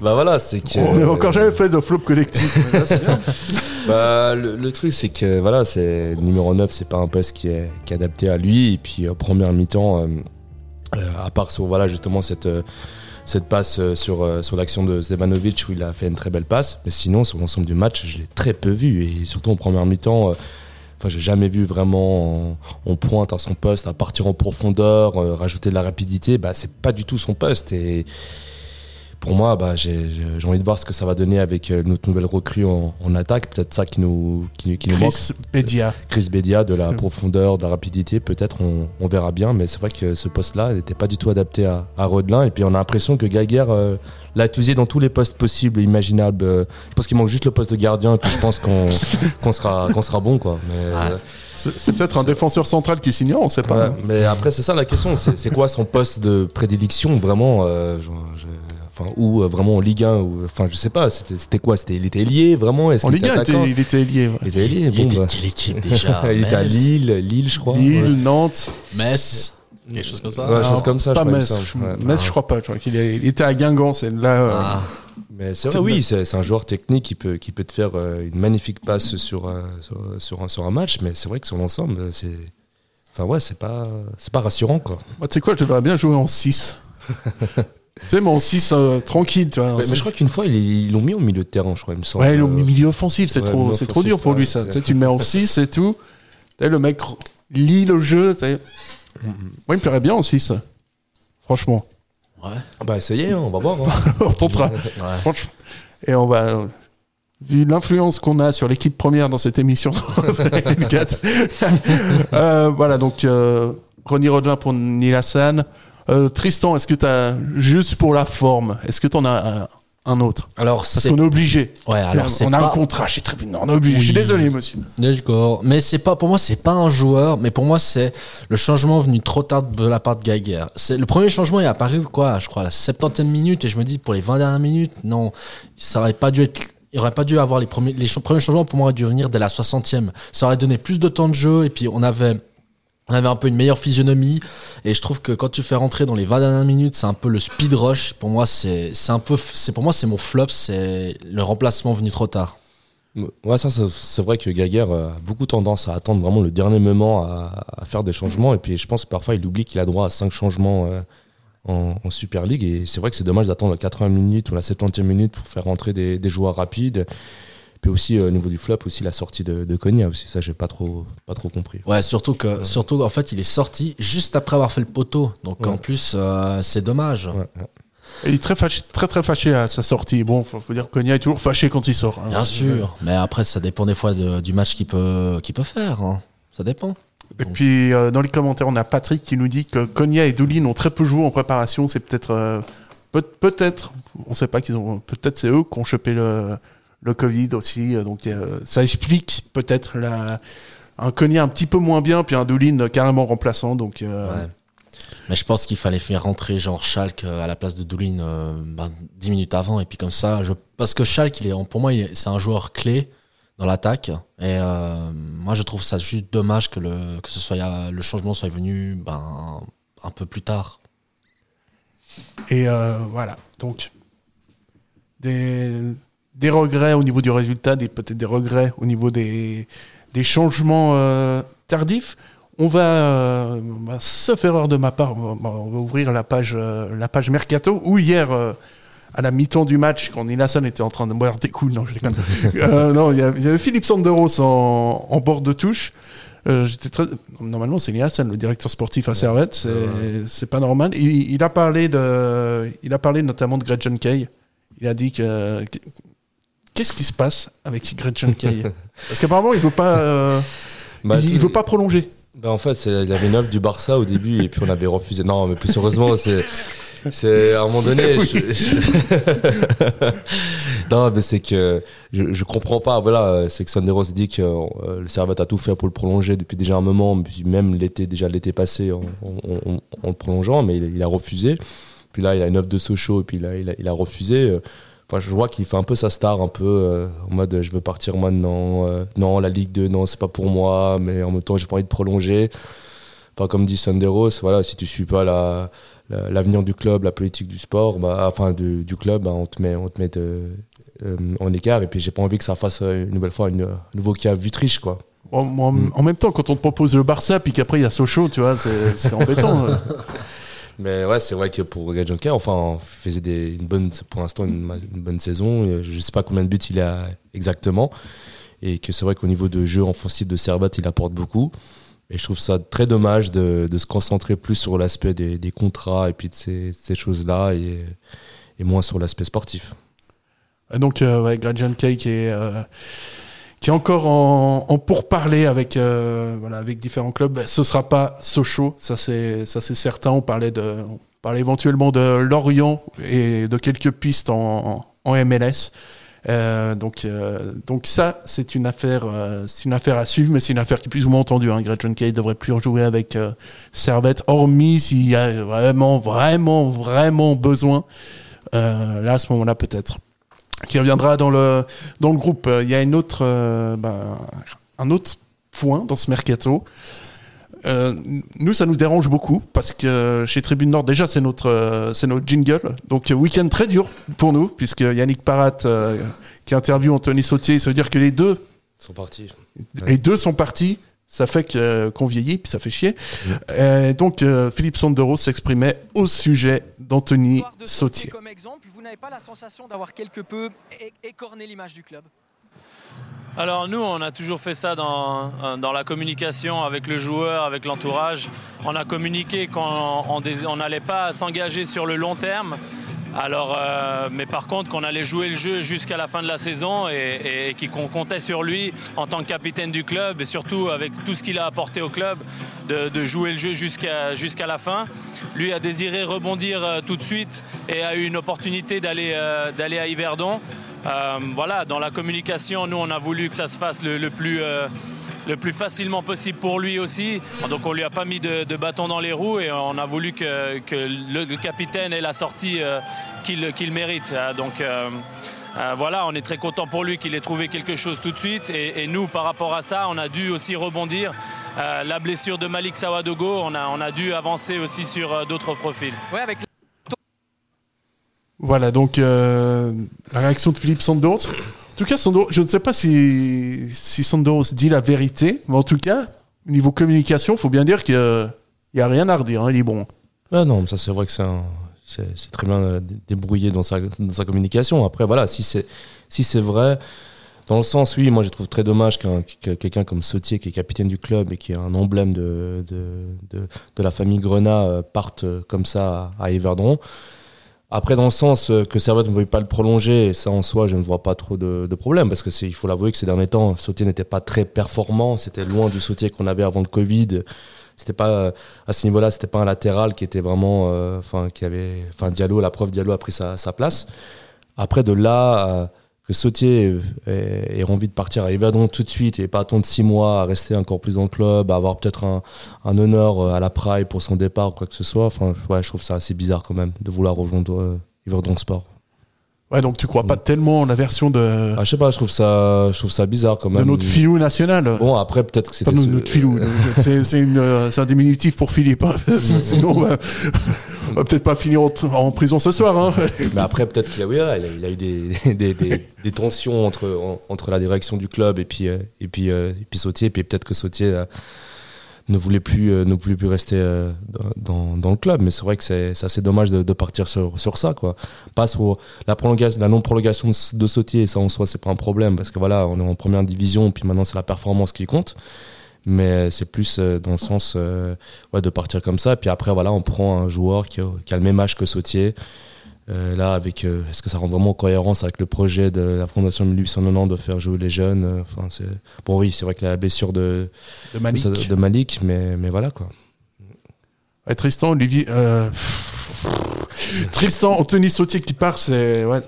bah voilà, c'est que. On n'a encore jamais fait de flop collectif. c'est bien. Bah, le, truc, c'est que voilà, c'est numéro 9, c'est pas un poste qui est, qui adapté à lui. Et puis, en première mi-temps, euh, euh, à part sur voilà, justement cette, euh, cette passe euh, sur, euh, sur l'action de Stevanovic où il a fait une très belle passe, mais sinon, sur l'ensemble du match, je l'ai très peu vu. Et surtout en première mi-temps, euh, Enfin, j'ai jamais vu vraiment en, en pointe à son poste, à partir en profondeur, euh, rajouter de la rapidité. Bah, c'est pas du tout son poste. Et pour moi, bah, j'ai envie de voir ce que ça va donner avec euh, notre nouvelle recrue en, en attaque. Peut-être ça qui nous, qui, qui nous manque. Chris Bedia. Chris Bedia, de la profondeur, de la rapidité, peut-être on, on verra bien, mais c'est vrai que ce poste-là n'était pas du tout adapté à, à Rodelin. Et puis on a l'impression que Gaguerre euh, l'a utilisé dans tous les postes possibles, imaginables. Euh, Je pense qu'il manque juste le poste de gardien, et puis je pense qu'on sera, qu'on sera bon. Quoi. Mais, euh, C'est peut-être un défenseur central qui s'ignore, on sait pas. Ouais, mais après, c'est ça la question. C'est quoi son poste de prédilection vraiment euh, je- Enfin, ou euh, vraiment en Ligue 1 ou, Enfin, je sais pas. C'était c'était quoi? C'était il était lié vraiment? Est-ce En qu'il Ligue 1, il attaquant? était, il était lié. ouais. Il était lié. Il bon, était bah. de quelle équipe déjà? Il était à Lille, Lille, je crois. Lille, Ouais. Nantes. Metz, quelque chose comme ça? Ouais, Alors, chose comme ça, je Pas crois, il me Metz. je- Ouais. Metz, je crois pas. Je crois qu'il est- il était à Guingamp. C'est là. euh, Ah. Mais c'est vrai, oui, c'est c'est un joueur technique qui peut, qui peut te faire euh, une magnifique passe sur, euh, sur, sur un, sur un match, mais c'est vrai que sur l'ensemble, c'est. Enfin, ouais, c'est pas, c'est pas rassurant, quoi. Moi, tu sais quoi, je devrais bien jouer en 6. tu sais, mais en 6, euh, tranquille, tu vois. Mais, mais je crois qu'une fois, ils ils l'ont mis au milieu de terrain, je crois, il me semble. Ouais, le Euh, milieu offensif, c'est ouais, trop, c'est trop dur pour lui, ouais, ça. Tu sais, tu le mets en 6 et tout. Tu sais, le mec lit le jeu. tu sais. Moi, il me plairait bien en 6. Franchement. Bah, essayez, hein, on va voir. hein. on tentera. Franchement. Et on va. Vu l'influence qu'on a sur l'équipe première dans cette émission, 2004. Euh, voilà, donc euh, Ronnie Rodelin pour Neil Hassan. Euh, Tristan, est-ce que tu as, juste pour la forme, est-ce que tu en as un, un autre Alors, Parce qu'on est obligé. Ouais, alors on a pas... un contrat chez Tribune. On est obligé. Je suis désolé, monsieur. D'accord. Mais c'est pas, pour moi, c'est pas un joueur, mais pour moi, c'est le changement venu trop tard de la part de Geiger. C'est, le premier changement est apparu, quoi, je crois, à la 70e minute, et je me dis, pour les 20 dernières minutes, non, ça aurait pas dû être, il aurait pas dû avoir les premiers, les premiers changements pour moi auraient dû venir dès la 60e. Ça aurait donné plus de temps de jeu, et puis on avait, on avait un peu une meilleure physionomie, et je trouve que quand tu fais rentrer dans les 20 dernières minutes, c'est un peu le speed rush. Pour moi, c'est, un peu, c'est, pour moi, c'est mon flop, c'est le remplacement venu trop tard. Ouais, ça, c'est- vrai que Gaguerre a beaucoup tendance à attendre vraiment le dernier moment à, faire des changements. Et puis, je pense que parfois, il oublie qu'il a droit à 5 changements euh, en, Super League. Et c'est vrai que c'est dommage d'attendre la 80 minutes ou la 70e minute pour faire rentrer des joueurs rapides. Puis aussi, euh, au niveau du flop, aussi la sortie de, de Konya aussi. Ça, j'ai pas trop, pas trop compris. Ouais, surtout que, surtout en fait, il est sorti juste après avoir fait le poteau. Donc Ouais. en plus, euh, c'est dommage. Ouais. Il est très fâché, très très fâché à sa sortie. Bon, faut, faut dire que Konya est toujours fâché quand il sort. hein. Bien sûr, mais après, ça dépend des fois de- du match qu'il peut, qu'il peut faire. hein. Ça dépend. Et puis euh, dans les commentaires, on a Patrick qui nous dit que Konya et Doulin ont très peu joué en préparation. C'est peut-être, euh, peut- peut-être, on sait pas qu'ils ont, peut-être c'est eux qui ont chopé le, le Covid aussi. euh, Donc euh, ça explique peut-être la, un Konya un petit peu moins bien, puis un Doulin carrément remplaçant. Donc euh, Ouais. Mais je pense qu'il fallait faire rentrer genre Schalke à la place de Doulin euh, ben, 10 minutes avant. Et puis comme ça, je... parce que Schalke, il est, pour moi, c'est un joueur clé dans l'attaque. Et moi, je trouve ça juste dommage que le, que ce soit, le changement soit venu ben, un peu plus tard. Et voilà, donc des, des regrets au niveau du résultat, des, peut-être des regrets au niveau des, des changements euh, tardifs. On va, euh, bah, sauf erreur de ma part, on va, on va ouvrir la page, euh, la page Mercato, où hier, euh, à la mi-temps du match, quand Nilasson était en train de boire des coups, non, je déconne. Non, il y, avait Philippe Sanderos en, en bord de touche. J'étais très... Normalement, c'est Nilasson, le directeur sportif à Servette. C'est c'est pas normal. Il, il a parlé de, il a parlé notamment de Gretchen Kay. Il a dit que qu'est-ce qui se passe avec Gretchen Kay Parce qu'apparemment, il veut pas, euh, Bah, il, veut pas prolonger. Bah, en fait, il avait une offre du Barça au début et puis on avait refusé. Non, mais plus heureusement, c'est. C'est à un moment donné. je- je- non, mais c'est que je, je comprends pas. Voilà, c'est que Sanderos dit que euh, le Servette a tout fait pour le prolonger depuis déjà un moment, puis même l'été déjà l'été passé en, en- en- en le prolongeant, mais il, il a refusé. Puis là, il a une offre de Sochaux et puis là, il a, il a refusé. Enfin, je vois qu'il fait un peu sa star, un peu euh, en mode euh, je veux partir maintenant. euh, non, la Ligue 2, non, c'est pas pour moi, mais en même temps, j'ai pas envie de prolonger. Enfin, comme dit Sanderos, voilà, si tu suis pas la, la- l'avenir du club, la politique du sport, bah, enfin du, du club, bah, on te met, on te met de- euh, en écart. Et puis j'ai pas envie que ça fasse une nouvelle fois une, un nouveau cas Vutriche, quoi. En, en- en même temps, quand on te propose le Barça, puis qu'après il y a Sochaux, tu vois, c'est embêtant. Mais ouais, c'est vrai que pour Gadjon enfin, on faisait une bonne, pour l'instant, une, bonne saison. Euh, Je sais pas combien de buts il a exactement. Et que c'est vrai qu'au niveau de jeu offensif de Servat, il apporte beaucoup. Et je trouve ça très dommage de, se concentrer plus sur l'aspect des, contrats et puis de ces, choses-là. Et, moins sur l'aspect sportif. Donc, euh, ouais, Gretchen Kay qui est, euh, qui est encore en, en pourparler avec, euh, voilà, avec différents clubs. Ben, Ce sera pas Sochaux, ça c'est, ça c'est certain. On parlait de, on parlait éventuellement de Lorient et de quelques pistes en, en MLS. Euh, donc, euh, donc ça, c'est une affaire, c'est une affaire à suivre, mais c'est une affaire qui est plus ou moins entendue. Hein. Gretchen Kay devrait plus rejouer avec Servette, hormis s'il y a vraiment, vraiment, vraiment besoin. Là, à ce moment-là, peut-être. Qui reviendra dans le dans le groupe. Euh, Il y a une autre, euh, ben, un autre point dans ce mercato. Euh, nous, ça nous dérange beaucoup parce que chez Tribune Nord, déjà, c'est notre, euh, c'est notre jingle. Donc, week-end très dur pour nous, puisque Yannick Parat, qui interviewe Anthony Sautier, ça veut dire que les deux, sont partis. les deux sont partis. Ça fait que, qu'on vieillit, puis ça fait chier. Euh, donc, euh, Philippe Sanderos s'exprimait au sujet d'Anthony Sautier. Comme exemple, vous n'avez pas la sensation d'avoir quelque peu écorné l'image du club? Alors nous, on a toujours fait ça dans, euh, dans la communication avec le joueur, avec l'entourage. On a communiqué qu'on on dés- on n'allait pas s'engager sur le long terme. Alors, euh, mais par contre, qu'on allait jouer le jeu jusqu'à la fin de la saison et, qu'on comptait sur lui en tant que capitaine du club et surtout avec tout ce qu'il a apporté au club, de, jouer le jeu jusqu'à la fin. Lui a désiré rebondir euh, tout de suite et a eu une opportunité d'aller euh, à Yverdon. Voilà, dans la communication, nous, on a voulu que ça se fasse le, plus, le plus facilement possible pour lui aussi. Donc, on lui a pas mis de, de bâton dans les roues et on a voulu que, que le, le capitaine ait la sortie euh, qu'il mérite. Euh, Donc, euh, euh, voilà, on est très content pour lui qu'il ait trouvé quelque chose tout de suite. Et, et nous, par rapport à ça, on a dû aussi rebondir. Euh, la blessure de Malik Sawadogo, on a, on a dû avancer aussi sur euh, d'autres profils. Ouais, avec Voilà, donc euh, la réaction de Philippe Sandoros. En tout cas, Sandoros, je ne sais pas si, si Sandoros dit la vérité, mais en tout cas, au niveau communication, faut bien dire qu'il n'y a rien à redire. Hein, il est bon. Ah non, ça c'est vrai que c'est très bien euh, dé- débrouillé dans sa, communication. Après, voilà, si c'est vrai, dans le sens, oui, moi je trouve très dommage qu'un- que quelqu'un comme Sautier, qui est capitaine du club et qui est un emblème de, la famille Grenat, euh, parte euh, comme ça à, Yverdon. Après, dans le sens euh, que Servette ne voulait pas le prolonger, ça en soi, je ne vois pas trop de, de problème, parce que il faut l'avouer que ces derniers temps, Sautier n'était pas très performant, c'était loin du Sautier qu'on avait avant le Covid. C'était pas à ce niveau-là, c'était pas un latéral qui était vraiment, euh, enfin, qui avait, enfin, Diallo, la preuve, Diallo a pris sa, sa place. Après, de là que Sautier ait, envie de partir à Yverdon tout de suite et pas attendre six mois à rester encore plus dans le club, à avoir peut-être un, un honneur euh, à la Praille pour son départ ou quoi que ce soit. Enfin, ouais, je trouve ça assez bizarre quand même de vouloir rejoindre euh, Yverdon Sport. Ouais, donc tu crois pas tellement en la version de, Ah, je sais pas, je trouve ça, je trouve ça bizarre quand de même. notre filou national. Bon, après, peut-être que Pas c'était. notre, filou. c'est, c'est, euh, c'est un diminutif pour Philippe. hein. Sinon, on va peut-être pas finir en, prison ce soir. Hein. Mais après, peut-être qu'il a, il a, a eu des, tensions entre, en- entre la direction du club et puis, euh, euh, et puis Sautier. Et puis peut-être que Sautier euh, ne voulait plus, ne voulait plus rester dans, le club. Mais c'est vrai que c'est assez dommage de, de partir sur, sur ça. Quoi. Pas sur la, prolongation, la non-prolongation de Sautier, ça en soi, c'est pas un problème. Parce que voilà, on est en première division, puis maintenant c'est la performance qui compte. Mais c'est plus euh, dans le sens euh, ouais, de partir comme ça. Puis après, voilà, on prend un joueur qui a, qui a le même âge que Sautier. Euh, là, avec, euh, est-ce que ça rend vraiment en cohérence avec le projet de la Fondation 1890 de faire jouer les jeunes Enfin, c'est bon, oui, c'est vrai que la blessure de De Malik. de, de Malik, mais mais voilà quoi. Ouais, Tristan, Olivier. Tristan, Anthony Sautier qui part, c'est. Ouais.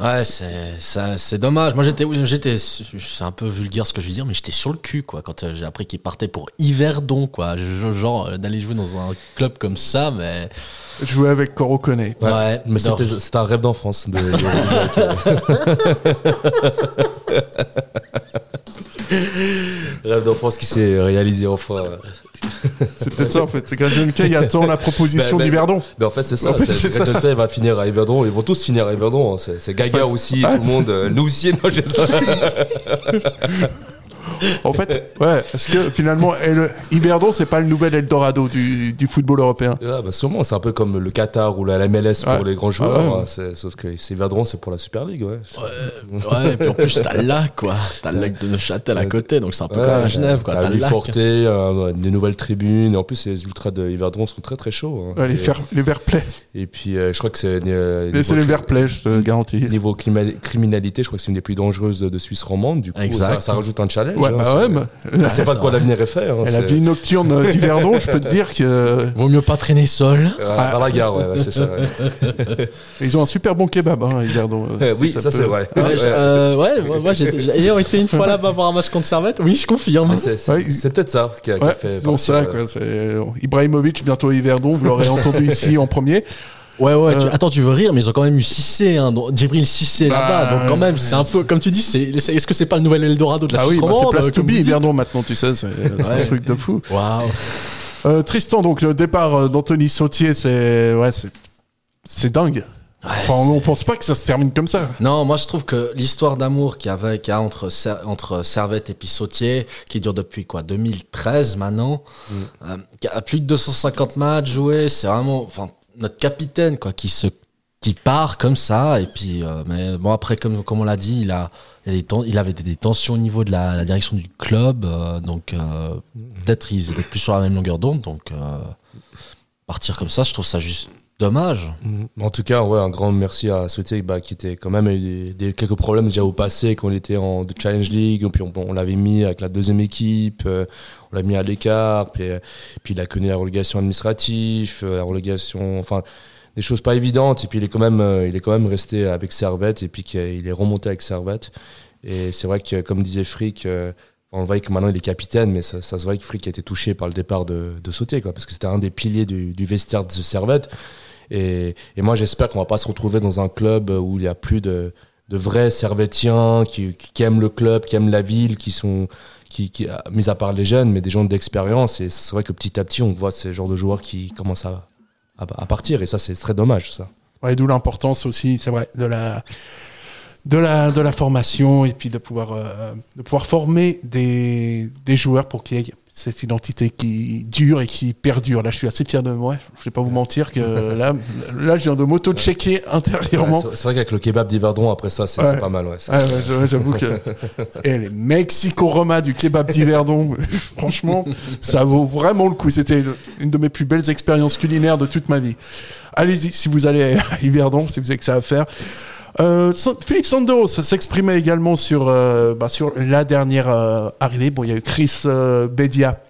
Ouais, c'est ça- c'est dommage. Moi, j'étais, j'étais, c'est un peu vulgaire ce que je veux dire, mais j'étais sur le cul, quoi, quand euh, j'ai appris qu'il partait pour Yverdon, quoi. Je- Genre, euh, d'aller jouer dans un club comme ça, mais. Jouer avec Corocone. Ouais, Ouais, mais c'était c'était un rêve d'enfance. De, de- rêve d'enfance qui s'est réalisé enfin. C'est peut-être ça en fait. C'est jeune Kay attend la proposition Ben, ben. Mais en fait, c'est ça. En fait, Tay va finir à Yverdon. Ils vont tous finir à Yverdon. hein. C'est Gaga En fait, aussi, tout le monde. euh, Nous aussi, non, En fait, ouais, est-ce que finalement, elle, Yverdon, c'est pas le nouvel Eldorado du, du football européen Ah, bah sûrement, c'est un peu comme le Qatar ou la la MLS pour Ouais. les grands joueurs. Ah ouais. hein, c'est- sauf que c'est pour la Super League, ouais. Ouais, et puis en plus, t'as le lac, quoi. T'as le lac de Neuchâtel à côté, donc c'est un peu Ouais, comme à Genève, quoi. T'as T'as le lac. Forte, euh, des nouvelles tribunes. Et en plus, les ultras de Yverdon sont très très chauds. hein. Ouais, les, fer- les. Et puis, euh, je crois que c'est. euh, Mais C'est les verts play, je te garantis. Niveau clima- criminalité, je crois que c'est une des plus dangereuses de, de Suisse romande. Du coup, Exact. ça, ça rajoute un challenge. Ouais, hein, bah c'est- ouais, mais- On sait pas de quoi l'avenir est fait. hein, Et la c'est- vie nocturne d'Yverdon, je peux te dire que. Vaut mieux pas traîner seul. Ah, Par la gare, ouais, ouais, c'est ça. ouais. Ils ont un super bon kebab, hein, Yverdon. euh, oui, ça, peut- c'est vrai. Ouais, Ouais. je- euh, ouais, moi, moi, j'ai ayant été une fois là-bas voir un match contre Servette, oui, je confirme. Ah, c'est- C'est Ouais, c'est peut-être ça qui a, qui a fait. ils ont partir, ça, euh, quoi. C'est Ibrahimovic, bientôt à Yverdon, vous l'aurez entendu ici en premier. Ouais, ouais, tu- Euh, attends, tu veux rire, mais ils ont quand même eu Cissé, hein, donc, Djibril Cissé Bah, là-bas, donc quand même, c'est un peu, comme tu dis, c'est, c'est- est-ce que c'est pas le nouvel Eldorado de la Ah oui, bah, c'est place euh, to be maintenant, tu sais, c'est c'est un Ouais. truc de fou. Waouh. Euh, Tristan, donc le départ euh, d'Anthony Sautier, c'est ouais, c'est c'est dingue. enfin, on, on pense pas que ça se termine comme ça. Non, moi je trouve que l'histoire d'amour qu'il y avait qu'il y a entre, Ser- entre Servette et puis Sautier, qui dure depuis quoi 2013 maintenant, euh, qui a plus de 250 matchs joués, c'est vraiment enfin, notre capitaine quoi, qui se qui part comme ça et puis euh, mais bon après comme on l'a dit il a il, avait des, tensions au niveau de la, direction du club euh, donc euh, peut-être ils étaient plus sur la même longueur d'onde donc partir comme ça je trouve ça juste dommage Mhm. En tout cas, ouais, un grand merci à Sauté bah, qui était quand même eu des, quelques problèmes déjà au passé quand on était en de Challenge League, puis on, on l'avait mis avec la deuxième équipe, euh, on l'a mis à l'écart, puis, euh, puis il a connu la relégation administrative, euh, la relégation, enfin des choses pas évidentes, et puis il est quand même, euh, il est quand même resté avec Servette, et puis qu'il est remonté avec Servette. Et c'est vrai que, comme disait Frick, euh, on voit que maintenant il est capitaine, mais ça, ça se voit que Frick a été touché par le départ de, de quoi, parce que c'était un des piliers du, vestiaire de Servette. Et, et moi, j'espère qu'on va pas se retrouver dans un club où il y a plus de, vrais Servettiens qui, aiment le club, qui aiment la ville, qui sont, mis à part les jeunes, mais des gens d'expérience. Et c'est vrai que petit à petit, on voit ces genres de joueurs qui commencent à, partir. Et ça, c'est très dommage, ça. D'où l'importance aussi, c'est vrai, de la de la de la formation et puis de pouvoir euh, de pouvoir former des des joueurs pour qu'il y ait cette identité qui dure et qui perdure. Là, je suis assez fier de moi. Je vais pas vous mentir que là, là, je viens de m'auto-checker intérieurement. Ouais, c'est vrai qu'avec le kebab d'Yverdon, après ça, c'est Ouais. pas mal. Ouais, ouais, j'avoue- que et les Mexico-Roma du kebab d'Yverdon, franchement, ça vaut vraiment le coup. C'était une de mes plus belles expériences culinaires de toute ma vie. Allez-y, si vous allez à Yverdon, si vous avez que ça à faire. Euh, Philippe Sanderos s'exprimait également sur, euh, bah, sur la dernière euh, arrivée. Bon, il y a eu Chris Bedia,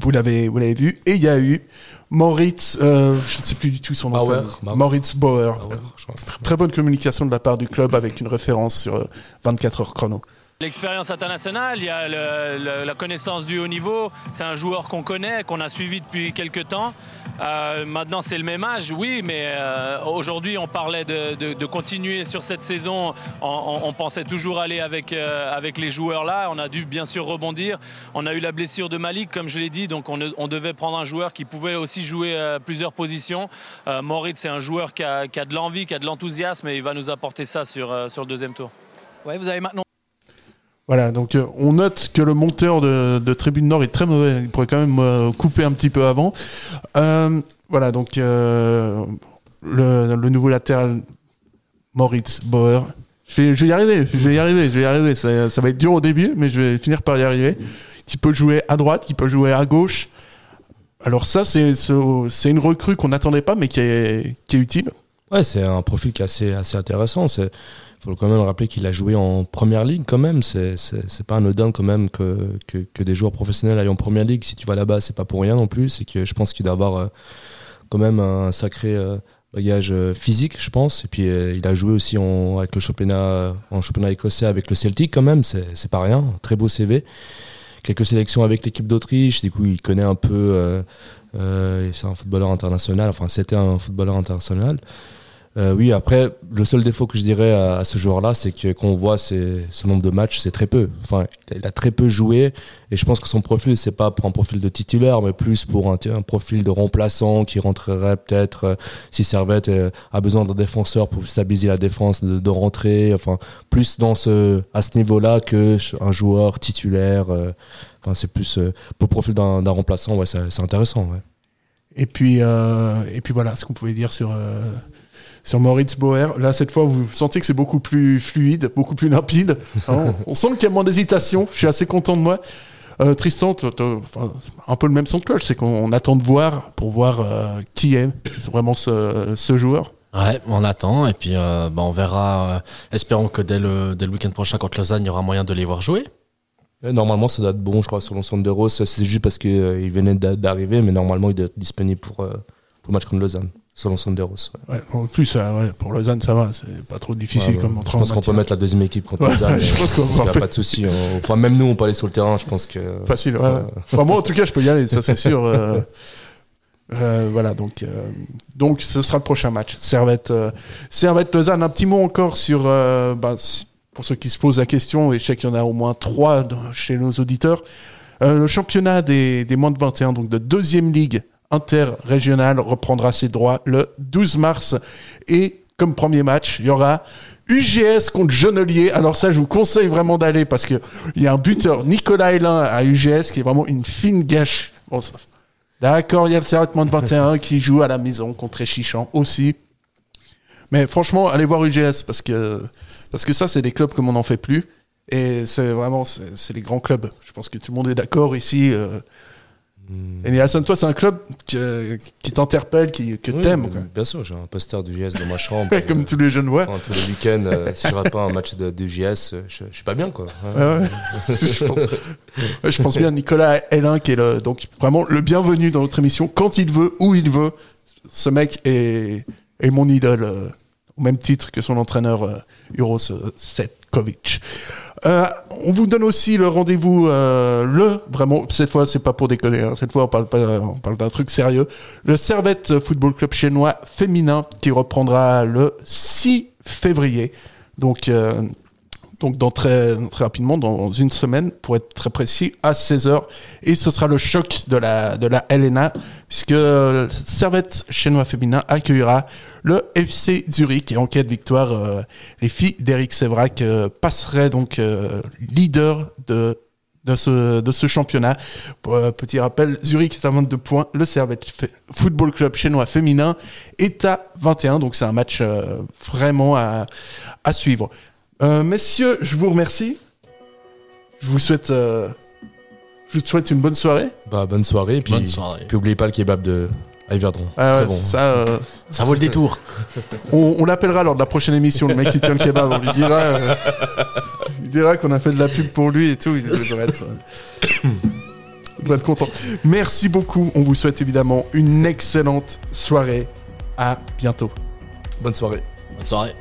vous l'avez, vous l'avez vu, et il y a eu Moritz, je ne sais plus du tout son nom. de Bauer, famille. Bauer. Moritz Bauer. Bauer, je crois. Tr- Très bonne communication de la part du club avec une référence sur euh, 24 heures chrono. L'expérience internationale, il y a le- le- la connaissance du haut niveau. C'est un joueur qu'on connaît, qu'on a suivi depuis quelques temps. Euh, maintenant, c'est le même âge, oui, mais euh, aujourd'hui, on parlait de, de- de continuer sur cette saison. On, on- pensait toujours aller avec, euh, avec les joueurs là. On a dû bien sûr rebondir. On a eu la blessure de Malik, comme je l'ai dit, donc on, on devait prendre un joueur qui pouvait aussi jouer euh, plusieurs positions. Euh, Moritz, c'est un joueur qui a, qui a de l'envie, qui a de l'enthousiasme, et il va nous apporter ça sur, euh, sur le deuxième tour. Ouais, vous avez maintenant Voilà, donc euh, on note que le monteur de, Tribune Nord est très mauvais. Il pourrait quand même euh, couper un petit peu avant. Euh, voilà, donc le, nouveau latéral Moritz Bauer. Je vais, y arriver, je vais y arriver, je vais y arriver. Ça, va être dur au début, mais je vais finir par y arriver. Qui peut jouer à droite, qui peut jouer à gauche. Alors ça, c'est une recrue qu'on n'attendait pas, mais qui est, qui est utile. Ouais, c'est un profil qui est assez, assez intéressant. C'est faut quand même rappeler qu'il a joué en première ligue quand même. C'est c'est pas anodin quand même que, que, des joueurs professionnels aillent en première ligue. Si tu vas là-bas, c'est pas pour rien non plus. Que je pense qu'il doit avoir euh, quand même un sacré euh, bagage euh, physique, je pense. Et puis il a joué aussi en, avec le championnat en championnat écossais avec le Celtic quand même. C'est pas rien. Très beau CV. Quelques sélections avec l'équipe d'Autriche. Du coup, il connaît un peu. c'est un footballeur international. Enfin, c'était un footballeur international. Euh, oui, après, le seul défaut que je dirais à, ce joueur-là, c'est que quand on voit ses, nombre de matchs, c'est très peu. Enfin, il a très peu joué, et je pense que son profil, c'est pas pour un profil de titulaire, mais plus pour un, profil de remplaçant qui rentrerait peut-être euh, si Servette euh, a besoin d'un défenseur pour stabiliser la défense, de, rentrer. Enfin, plus dans ce, à ce niveau-là que un joueur titulaire. Enfin, c'est plus pour le profil d'un remplaçant, ouais, c'est intéressant. Et puis, et puis voilà ce qu'on pouvait dire sur, sur Moritz Bauer. Là, cette fois, vous sentez que c'est beaucoup plus fluide, beaucoup plus limpide. Hein, on sent qu'il y a moins d'hésitation. Je suis assez content de moi. Euh, Tristan, un peu le même son de cloche, c'est qu'on attend de voir pour voir euh, qui est vraiment ce, ce joueur. Ouais, on attend et puis euh, bah, on verra. euh, espérons que dès le, dès le week-end prochain contre Lausanne, il y aura moyen de les voir jouer. Normalement, ça doit être bon, je crois, sur l'ensemble de Rose. C'est juste parce qu'il venait d'a- d'arriver, mais normalement, il doit être disponible pour, euh, pour le match contre Lausanne, de Rose. ouais. Ouais, en plus, euh, ouais, pour Lausanne, ça va, c'est pas trop difficile comme entrée Je en pense qu'on peut mettre la deuxième équipe contre Lausanne. je euh, pense qu'on faire- pas de souci. on- Enfin, même nous, on peut aller sur le terrain, je pense que. Facile, ouais. Enfin, moi, en tout cas, je peux y aller, ça c'est sûr. euh, euh, voilà, donc, euh, donc ce sera le prochain match. Servette, euh, Servette Lausanne. Un petit mot encore sur, euh, bah, pour ceux qui se posent la question, et je sais qu'il y en a au moins trois dans- chez nos auditeurs, euh, le championnat des, des moins de 21, donc de deuxième ligue interrégionale, reprendra ses droits le 12 mars. Et comme premier match, il y aura UGS contre Genelier. Alors ça, je vous conseille vraiment d'aller parce que il y a un buteur, Nicolas Hélin à UGS, qui est vraiment une fine gâche. D'accord, il y a le de 21 qui joue à la maison contre Échichan aussi. Mais franchement, allez voir UGS parce que, parce que ça, c'est des clubs comme on n'en fait plus. Et c'est vraiment, c'est c'est les grands clubs. Je pense que tout le monde est d'accord ici. Euh... Et Hassan, toi, c'est un club que- qui t'interpelle, qui, que Oui, t'aimes. Bien sûr, j'ai un poster du JS dans ma chambre. Comme tous les jeunes. Enfin, tous les week-ends, euh, si je rate pas un match de, du JS, euh, je, je suis pas bien, quoi. Ouais, ouais. je, pense, ouais, je pense bien à Nicolas Hélin, qui est le, donc vraiment le bienvenu dans notre émission, quand il veut, où il veut. Ce mec est, est mon idole, euh, au même titre que son entraîneur Uros Setkovic. Euh, on vous donne aussi le rendez-vous, euh, le, vraiment, cette fois, c'est pas pour déconner, hein, cette fois, on parle pas, on parle d'un truc sérieux. Le Servette Football Club chinois féminin qui reprendra le 6 février. Donc, euh, donc dans très, rapidement, dans une semaine, pour être très précis, à 16h. Et ce sera le choc de la, de la LNA, puisque Servette chinois féminin accueillera le FC Zurich. Et en cas de victoire, euh, les filles d'Eric Sévrac euh, passeraient donc euh, leader de, de, ce, de ce championnat. Petit rappel, Zurich est à 22 points, le Servette Football Club chinois féminin est à 21. Donc c'est un match vraiment à, à suivre. Euh, messieurs, je vous remercie. Je vous souhaite, euh, je vous souhaite une bonne soirée. Bah, bonne soirée. et Puis, Bonne soirée. Puis oubliez pas le kebab de Yverdon. Ah ouais, Très bon. ça, euh, Ça vaut le détour. on, on l'appellera lors de la prochaine émission, le mec qui tient le kebab. On lui dira, euh, il dira qu'on a fait de la pub pour lui et tout. Il devrait être, euh, il devrait être content. Merci beaucoup. On vous souhaite évidemment une excellente soirée. À bientôt. Bonne soirée. Bonne soirée.